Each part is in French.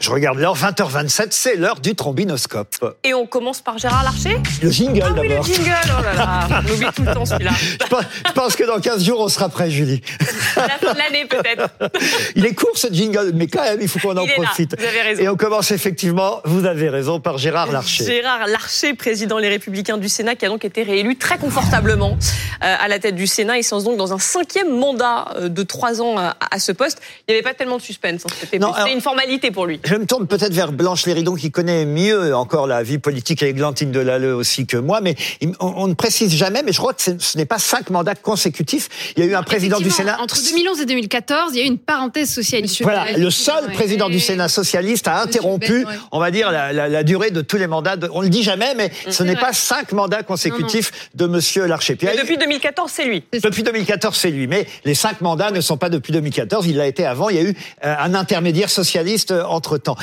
Je regarde l'heure, 20h27, c'est l'heure du trombinoscope. Et on commence par Gérard Larcher Le jingle Ah oui, le jingle, oh là là, on oublie tout le temps celui-là. Je pense- que dans 15 jours, on sera prêt, Julie. À la fin de l'année peut-être. Il est court ce jingle, mais quand même, il faut qu'on en là, profite. vous avez raison. Et on commence effectivement, vous avez raison, par Gérard Larcher. Gérard Larcher, président Les Républicains du Sénat, qui a donc été réélu très confortablement euh, à la tête du Sénat. Il s'en donc dans un cinquième mandat euh, de trois ans à, à ce poste. Il n'y avait pas tellement de suspense. hein. C'était une formalité pour lui. Je me tourne peut-être vers Blanche Léridon qui connaît mieux encore la vie politique et Églantine Delalleux aussi que moi, mais on, on ne précise jamais, mais je crois que ce n'est pas cinq mandats consécutifs. Il y a eu un président du Sénat. Entre 2011 et 2014, il y a eu une parenthèse socialiste. Voilà, le seul ouais. président du Sénat socialiste a interrompu, Ben, ouais. on va dire, la, la- la durée de tous les mandats. de- on le dit jamais, mais ce n'est pas cinq mandats consécutifs de Monsieur Larcher. Puis, depuis 2014, c'est lui. Depuis 2014, c'est lui. Mais les cinq mandats ne sont pas depuis 2014. Il l'a été avant. Il y a eu euh, un intermédiaire socialiste entre temps.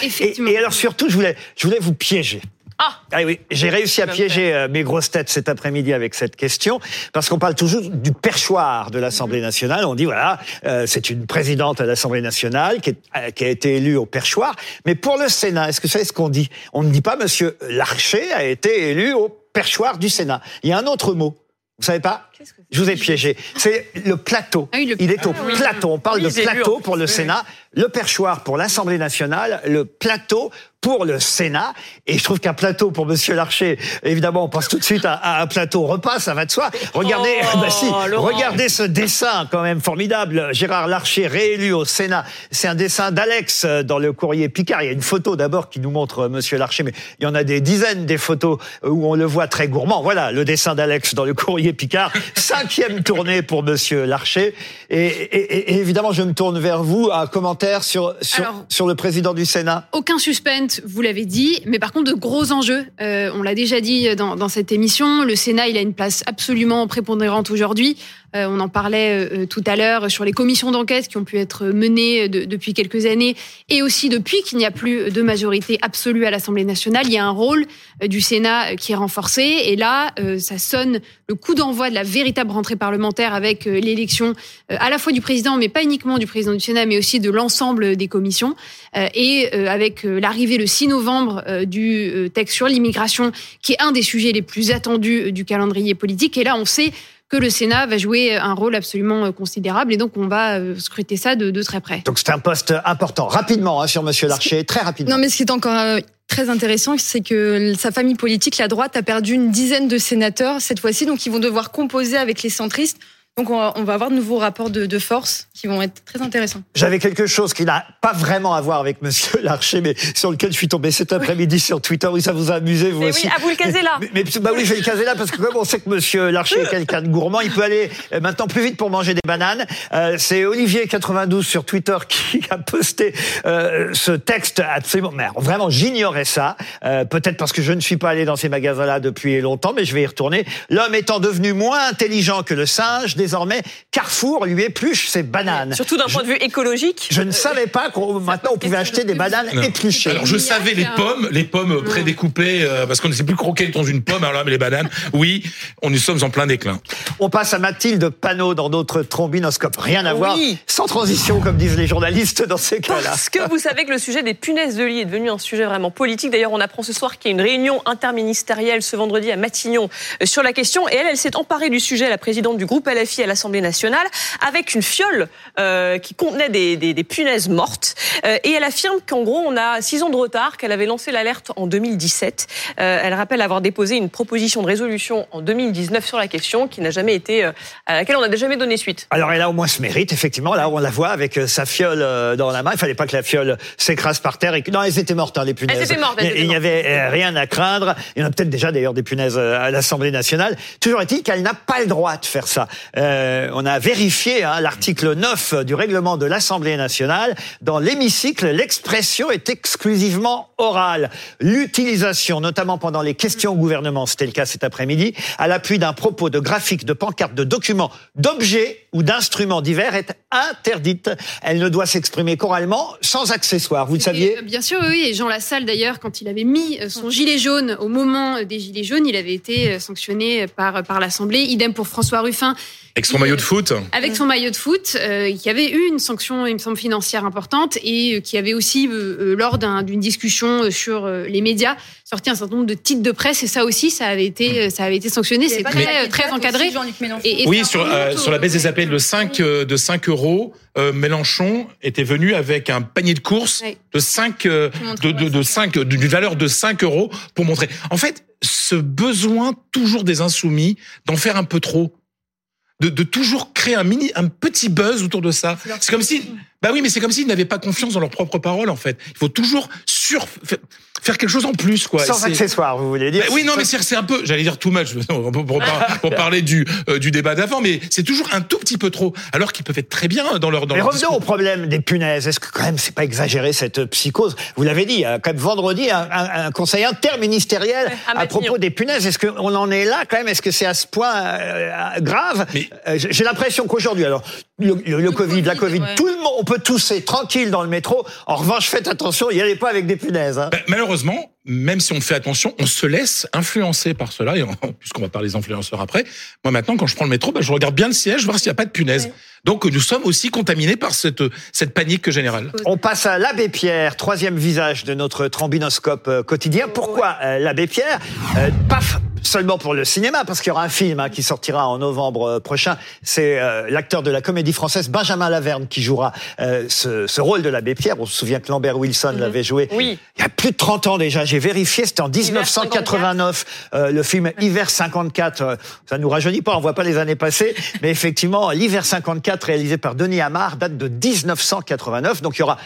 Et, alors surtout, je voulais, je voulais vous piéger. Ah Ah oui, j'ai réussi à piéger euh, mes grosses têtes cet après-midi avec cette question, parce qu'on parle toujours du perchoir de l'Assemblée nationale. On dit, voilà, euh, c'est une présidente à l'Assemblée nationale qui, est- euh, qui a été élue au perchoir. Mais pour le Sénat, est-ce que vous savez ce qu'on dit? On ne dit pas, Monsieur Larcher a été élu au perchoir du Sénat. Il y a un autre mot. Vous savez pas? Je vous ai piégé. C'est le plateau. Ah oui, le- Il est au Ah oui. plateau. On parle Oui, de plateau pour le. Sénat, le perchoir pour l'Assemblée nationale, le plateau pour le Sénat. Et je trouve qu'un plateau pour Monsieur Larcher, évidemment, on pense tout de suite à, à un plateau repas, ça va de soi. Regardez, Oh, bah si, regardez ce dessin quand même formidable. Gérard Larcher réélu au Sénat. C'est un dessin d'Alex euh, dans le courrier Picard. Il y a une photo d'abord qui nous montre euh, Monsieur Larcher, mais il y en a des dizaines des photos euh, où on le voit très gourmand. Voilà, le dessin d'Alex dans le courrier Picard. Cinquième tournée pour Monsieur Larcher. Et, et- et- et évidemment, je me tourne vers vous. Un commentaire sur sur, Alors- sur le président du Sénat. Aucun suspense, vous l'avez dit, mais par contre de gros enjeux. Euh, on l'a déjà dit dans, dans cette émission, le Sénat il a une place absolument prépondérante aujourd'hui. Euh, on en parlait euh, tout à l'heure sur les commissions d'enquête qui ont pu être menées de- depuis quelques années et aussi depuis qu'il n'y a plus de majorité absolue à l'Assemblée nationale. Il y a un rôle euh, du Sénat euh, qui est renforcé et là, euh, ça sonne le coup d'envoi de la véritable rentrée parlementaire avec euh, l'élection euh, à la fois du président, mais pas uniquement du président du Sénat, mais aussi de l'ensemble des commissions. Euh, et euh, avec euh, l'arrivée le 6 novembre euh, du euh, texte sur l'immigration, qui est un des sujets les plus attendus euh, du calendrier politique. Et là, on sait que le Sénat va jouer un rôle absolument euh, considérable, et donc on va euh, scruter ça de, de très près. Donc c'est un poste important. Rapidement hein, sur Monsieur Larcher, très rapidement. Non, mais ce qui est encore euh, très intéressant, c'est que sa famille politique, la droite, a perdu une dizaine de sénateurs cette fois-ci, donc ils vont devoir composer avec les centristes. Donc on va, on va avoir de nouveaux rapports de, de force qui vont être très intéressants. J'avais quelque chose qui n'a pas vraiment à voir avec Monsieur Larcher, mais sur lequel je suis tombé cet après-midi sur Twitter. Oui, ça vous a amusé, vous Mais aussi. oui, ah, vous le casez là. Mais, mais- bah oui, je vais le caser là parce que comme on sait que Monsieur Larcher est quelqu'un de gourmand, il peut aller euh, maintenant plus vite pour manger des bananes. Euh, c'est Olivier 92 sur Twitter qui a posté euh, ce texte absolument. Mais vraiment, j'ignorais ça. Euh, Peut-être parce que je ne suis pas allé dans ces magasins-là depuis longtemps, mais je vais y retourner. L'homme étant devenu moins intelligent que le singe, désormais Carrefour lui épluche ses bananes. Surtout d'un point de vue écologique. Je ne savais pas qu'on maintenant on pouvait acheter des bananes Non. épluchées. Alors je savais les pommes, les pommes prédécoupées, euh, parce qu'on ne sait plus croquer dans une pomme. Alors là, mais les bananes, oui, on nous sommes en plein déclin. On passe à Mathilde Panot dans notre trombinoscope. Rien à Oui. voir, sans transition, comme disent les journalistes dans ces cas-là. Parce que vous savez que le sujet des punaises de lit est devenu un sujet vraiment politique. D'ailleurs, on apprend ce soir qu'il y a une réunion interministérielle ce vendredi à Matignon euh, sur la question. Et elle, elle s'est emparée du sujet, la présidente du groupe LFI à l'Assemblée nationale, avec une fiole euh, qui contenait des, des- des punaises mortes. Euh, et elle affirme qu'en gros, on a six ans de retard, qu'elle avait lancé l'alerte en 2017. Euh, elle rappelle avoir déposé une proposition de résolution en 2019 sur la question, qui n'a jamais été, à laquelle on n'a jamais donné suite. Alors elle a au moins ce mérite, effectivement. Là, on la voit avec sa fiole dans la main. Il fallait pas que la fiole s'écrase par terre. Et. Non, elles étaient mortes, hein, les punaises. Elles étaient mortes, elles Il- étaient Il n'y avait rien à craindre. Il y en a peut-être déjà d'ailleurs des punaises à l'Assemblée nationale. Toujours est-il qu'elle n'a pas le droit de faire ça. Euh, on a vérifié hein, l'article 9 du règlement de l'Assemblée nationale. Dans l'hémicycle, l'expression est exclusivement orale, l'utilisation, notamment pendant les questions au gouvernement, c'était le cas cet après-midi, à l'appui d'un propos de graphiques, de pancartes, de documents, d'objets ou d'instruments divers est interdite. Elle ne doit s'exprimer qu'oralement, sans accessoires. Vous le saviez Et, euh, Bien sûr, oui. Et Jean Lassalle, d'ailleurs, quand il avait mis euh, son gilet jaune au moment des gilets jaunes, il avait été euh, sanctionné par, par l'Assemblée. Idem pour François Ruffin. Avec son maillot de foot. Avec son maillot de foot, euh, qui avait eu une sanction, il me semble, financière importante et euh, qui avait aussi, euh, euh, lors d'un- d'une discussion euh, sur euh, les médias, sorti un certain nombre de titres de presse et ça aussi, ça avait été, euh, ça avait été sanctionné. C'est très, euh, très encadré. Et- et Oui, sur, euh, la baisse des appels de 5, euh, de 5 euros, euh, Mélenchon était venu avec un panier de courses Ouais. de 5, euh, de, de, de 5, d'une valeur de 5 euros pour montrer. En fait, ce besoin toujours des insoumis d'en faire un peu trop. De, de toujours créer un mini, un petit buzz autour de ça. C'est comme si, bah oui, mais c'est comme s'ils n'avaient pas confiance dans leurs propres paroles, en fait. Il faut toujours sur, faire- quelque chose en plus, quoi. Sans accessoires, vous voulez dire bah oui, non, mais c'est un peu, j'allais dire too much pour, pour, par- pour parler du, euh, du débat d'avant, mais c'est toujours un tout petit peu trop, alors qu'ils peuvent être très bien dans leur dans Mais leur revenons au problème des punaises. Est-ce que quand même c'est pas exagéré cette psychose? Vous l'avez dit, euh, quand même vendredi, un, un- un conseil interministériel à propos des punaises. Est-ce qu'on en est là quand même? Est-ce que c'est à ce point euh, euh, grave? Euh, j'ai l'impression qu'aujourd'hui, alors le, le- le Covid, la Covid, ouais. tout le monde, on peut tousser tranquille dans le métro. En revanche, faites attention, n'y allez pas avec des punaises. hein. Ben, malheureusement, même si on fait attention, on se laisse influencer par cela, et on- puisqu'on va parler des influenceurs après. Moi maintenant, quand je prends le métro, ben, je regarde bien le siège, voir s'il n'y a pas de punaise. Donc nous sommes aussi contaminés par cette, cette panique générale. On passe à l'abbé Pierre, troisième visage de notre trombinoscope euh, quotidien. Pourquoi euh, l'abbé Pierre Euh, Pas f- seulement pour le cinéma, parce qu'il y aura un film hein, qui sortira en novembre euh, prochain. C'est euh, l'acteur de la comédie française Benjamin Laverne qui jouera euh, ce, ce rôle de l'abbé Pierre. On se souvient que Lambert Wilson l'avait joué Oui. il y a plus de 30 ans déjà. J'ai vérifié, c'était en 1989. Euh, le film Hiver 54, euh, ça nous rajeunit pas, on voit pas les années passées, mais effectivement, l'Hiver 54 réalisé par Denis Amar date de 1989. Donc il y aura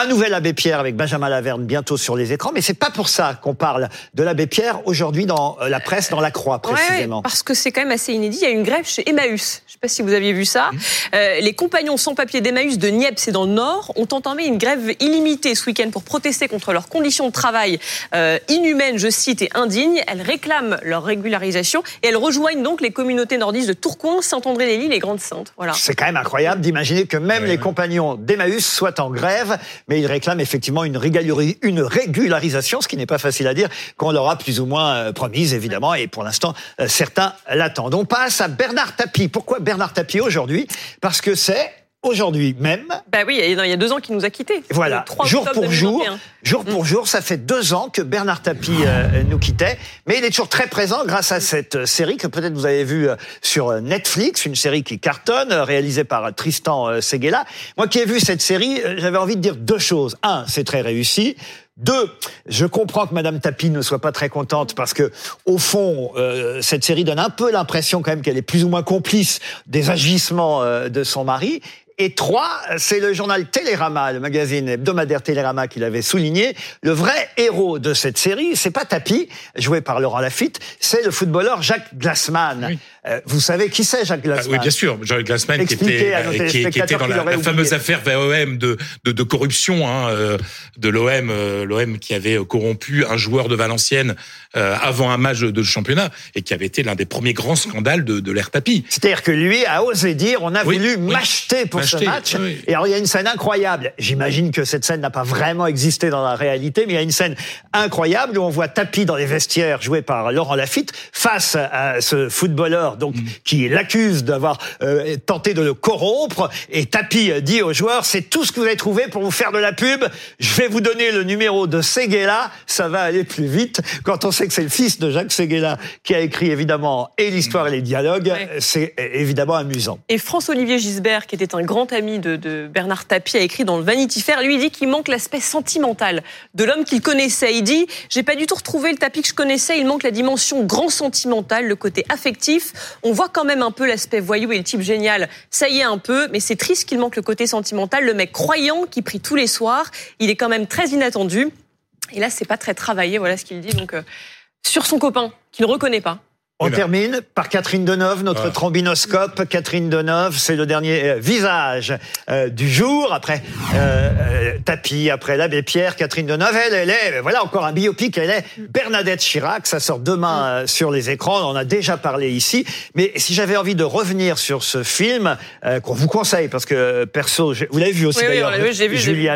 un nouvel Abbé Pierre avec Benjamin Laverne bientôt sur les écrans, mais c'est pas pour ça qu'on parle de l'Abbé Pierre aujourd'hui dans euh, la presse, dans la Croix précisément. ouais, parce que c'est quand même assez inédit. Il y a une grève chez Emmaüs. Je sais pas si vous aviez vu ça. Euh, les compagnons sans papier d'Emmaüs de Niepce et dans le Nord ont entamé une grève illimitée ce week-end pour protester contre leurs conditions de travail euh, inhumaines, je cite, et indignes. Elles réclament leur régularisation et elles rejoignent donc les communautés nordistes de Tourcoing, Saint-André-les-Lys et Grande-Sainte. Voilà. C'est quand même incroyable d'imaginer que même les compagnons d'Emmaüs soient en grève, mais ils réclament effectivement une, régularisation, ce qui n'est pas facile à dire, qu'on leur a plus ou moins euh, promise, évidemment, et pour l'instant, euh, certains l'attendent. On passe à Bernard Tapie. Pourquoi Bernard Tapie aujourd'hui? Parce que c'est aujourd'hui même Bah oui, il y a- deux ans qu'il nous a quittés. voilà, Le 3 jour pour jour, 2021. jour pour jour, ça fait deux ans que Bernard Tapie euh, nous quittait, mais il est toujours très présent grâce à cette euh, série que peut-être vous avez vue euh, sur Netflix, une série qui cartonne, réalisée par Tristan Seguela. Moi qui ai vu cette série, j'avais envie de dire deux choses. Un, c'est très réussi. Deux, je comprends que Madame Tapie ne soit pas très contente parce que, au fond, euh, cette série donne un peu l'impression quand même qu'elle est plus ou moins complice des agissements euh, de son mari. Et trois, c'est le journal Télérama, le magazine hebdomadaire Télérama qui l'avait souligné. Le vrai héros de cette série, c'est pas Tapi, joué par Laurent Lafitte, c'est le footballeur Jacques Glassman. Euh, vous savez qui c'est Jacques Ah Glassman oui, bien sûr, Jean Glassman qui Expliquez était, qui, qui dans la, fameuse affaire VOM de, de, de corruption hein, euh, de l'OM, euh, l'OM qui avait corrompu un joueur de Valenciennes avant un match de, championnat et qui avait été l'un des premiers grands scandales de, de l'ère tapis. C'est-à-dire que lui a osé dire on a Oui, voulu oui. m'acheter pour ce match. oui. Et alors il y a une scène incroyable. J'imagine que cette scène n'a pas vraiment existé dans la réalité, mais il y a une scène incroyable où on voit Tapi dans les vestiaires joué par Laurent Lafitte face à ce footballeur donc Mm. qui l'accuse d'avoir euh, tenté de le corrompre. Et Tapi dit aux joueurs c'est tout ce que vous avez trouvé pour vous faire de la pub. Je vais vous donner le numéro de Seguela. Ça va aller plus vite quand on sait que c'est le fils de Jacques Seguela qui a écrit évidemment et l'histoire et les dialogues. Ouais. C'est évidemment amusant. Et François-Olivier Gisbert, qui était un grand ami de, de Bernard Tapie, a écrit dans le Vanity Fair, lui il dit qu'il manque l'aspect sentimental de l'homme qu'il connaissait. Il dit, j'ai pas du tout retrouvé le Tapie que je connaissais, il manque la dimension grand sentimental, le côté affectif. On voit quand même un peu l'aspect voyou et le type génial, ça y est un peu, mais c'est triste qu'il manque le côté sentimental, le mec croyant qui prie tous les soirs, il est quand même très inattendu. Et là, c'est pas très travaillé, voilà ce qu'il dit. Donc, euh, sur son copain, qu'il ne reconnaît pas. On termine par Catherine Deneuve, notre Ah. trombinoscope. Catherine Deneuve, c'est le dernier euh, visage euh, du jour. Après euh, euh, Tapi, après l'abbé Pierre, Catherine Deneuve, elle, elle est, voilà encore un biopic, elle est Bernadette Chirac. Ça sort demain euh, sur les écrans. On en a déjà parlé ici. Mais si j'avais envie de revenir sur ce film, euh, qu'on vous conseille, parce que perso, vous l'avez vu aussi Oui, oui, d'ailleurs, vu, j'ai Julie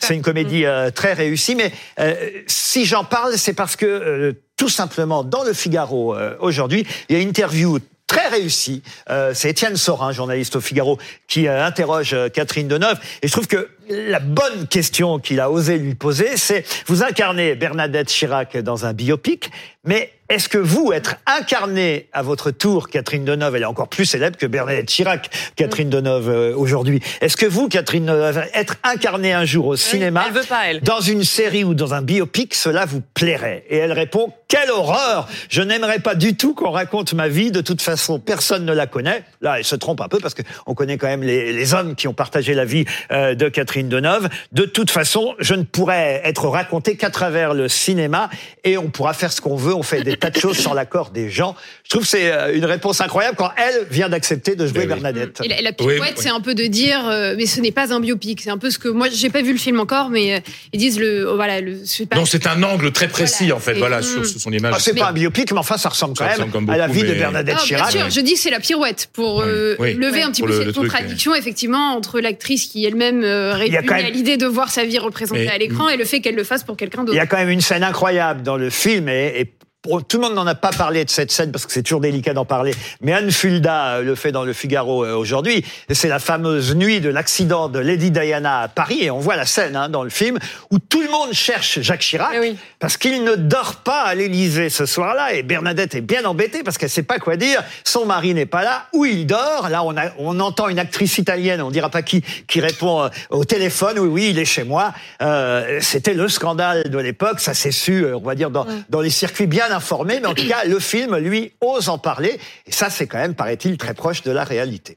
c'est une comédie euh, très réussie. Mais euh, si j'en parle, c'est parce que euh, tout simplement dans le Figaro euh, aujourd'hui, il y a une interview très réussie. Euh, c'est Étienne Sorin, journaliste au Figaro, qui euh, interroge euh, Catherine Deneuve. Et je trouve que la bonne question qu'il a osé lui poser, c'est vous incarnez Bernadette Chirac dans un biopic, mais est-ce que vous, être incarné à votre tour, Catherine Deneuve, elle est encore plus célèbre que Bernadette Chirac, Catherine Deneuve euh, aujourd'hui. Est-ce que vous, Catherine Deneuve, être incarné un jour au cinéma, elle veut pas, elle. dans une série ou dans un biopic, cela vous plairait? Et elle répond quelle horreur Je n'aimerais pas du tout qu'on raconte ma vie. De toute façon, personne ne la connaît. Là, elle se trompe un peu parce que on connaît quand même les, les hommes qui ont partagé la vie euh, de Catherine Deneuve. De toute façon, je ne pourrais être raconté qu'à travers le cinéma et on pourra faire ce qu'on veut. On fait des tas de choses sans l'accord des gens. Je trouve que c'est euh, une réponse incroyable quand elle vient d'accepter de jouer Eh oui. Bernadette. Et la, Oui, pirouette, oui. c'est un peu de dire, euh, mais ce n'est pas un biopic. C'est un peu ce que moi, j'ai pas vu le film encore, mais euh, ils disent le, oh, voilà, le, pas. Non, c'est un angle très précis, Voilà, en fait, voilà, sur, sur son image. Ah, c'est pas un biopic, mais enfin, ça ressemble Ça quand ressemble même à la vie de Bernadette Ah, bien Chirac. sûr, je dis que c'est la pirouette pour Oui, euh, oui. lever un petit Pour peu le- cette le truc, contradiction effectivement entre l'actrice qui elle-même euh, Il y a répugne quand même- à l'idée de voir sa vie représentée Mais- à l'écran et le fait qu'elle le fasse pour quelqu'un Il d'autre. y a quand même une scène incroyable dans le film et, tout le monde n'en a pas parlé de cette scène parce que c'est toujours délicat d'en parler. Mais Anne Fulda euh, le fait dans le Figaro euh, aujourd'hui. C'est la fameuse nuit de l'accident de Lady Diana à Paris et on voit la scène hein, dans le film où tout le monde cherche Jacques Chirac Eh oui. parce qu'il ne dort pas à l'Élysée ce soir-là et Bernadette est bien embêtée parce qu'elle sait pas quoi dire. Son mari n'est pas là. Où il dort? Là, on, a, on entend une actrice italienne, on dira pas qui, qui répond euh, au téléphone. Oui, oui, il est chez moi. Euh, C'était le scandale de l'époque. Ça s'est su, on va dire, dans, dans les circuits bien informés. Mais en tout cas, le film, lui, ose en parler. Et ça, c'est quand même, paraît-il, très proche de la réalité.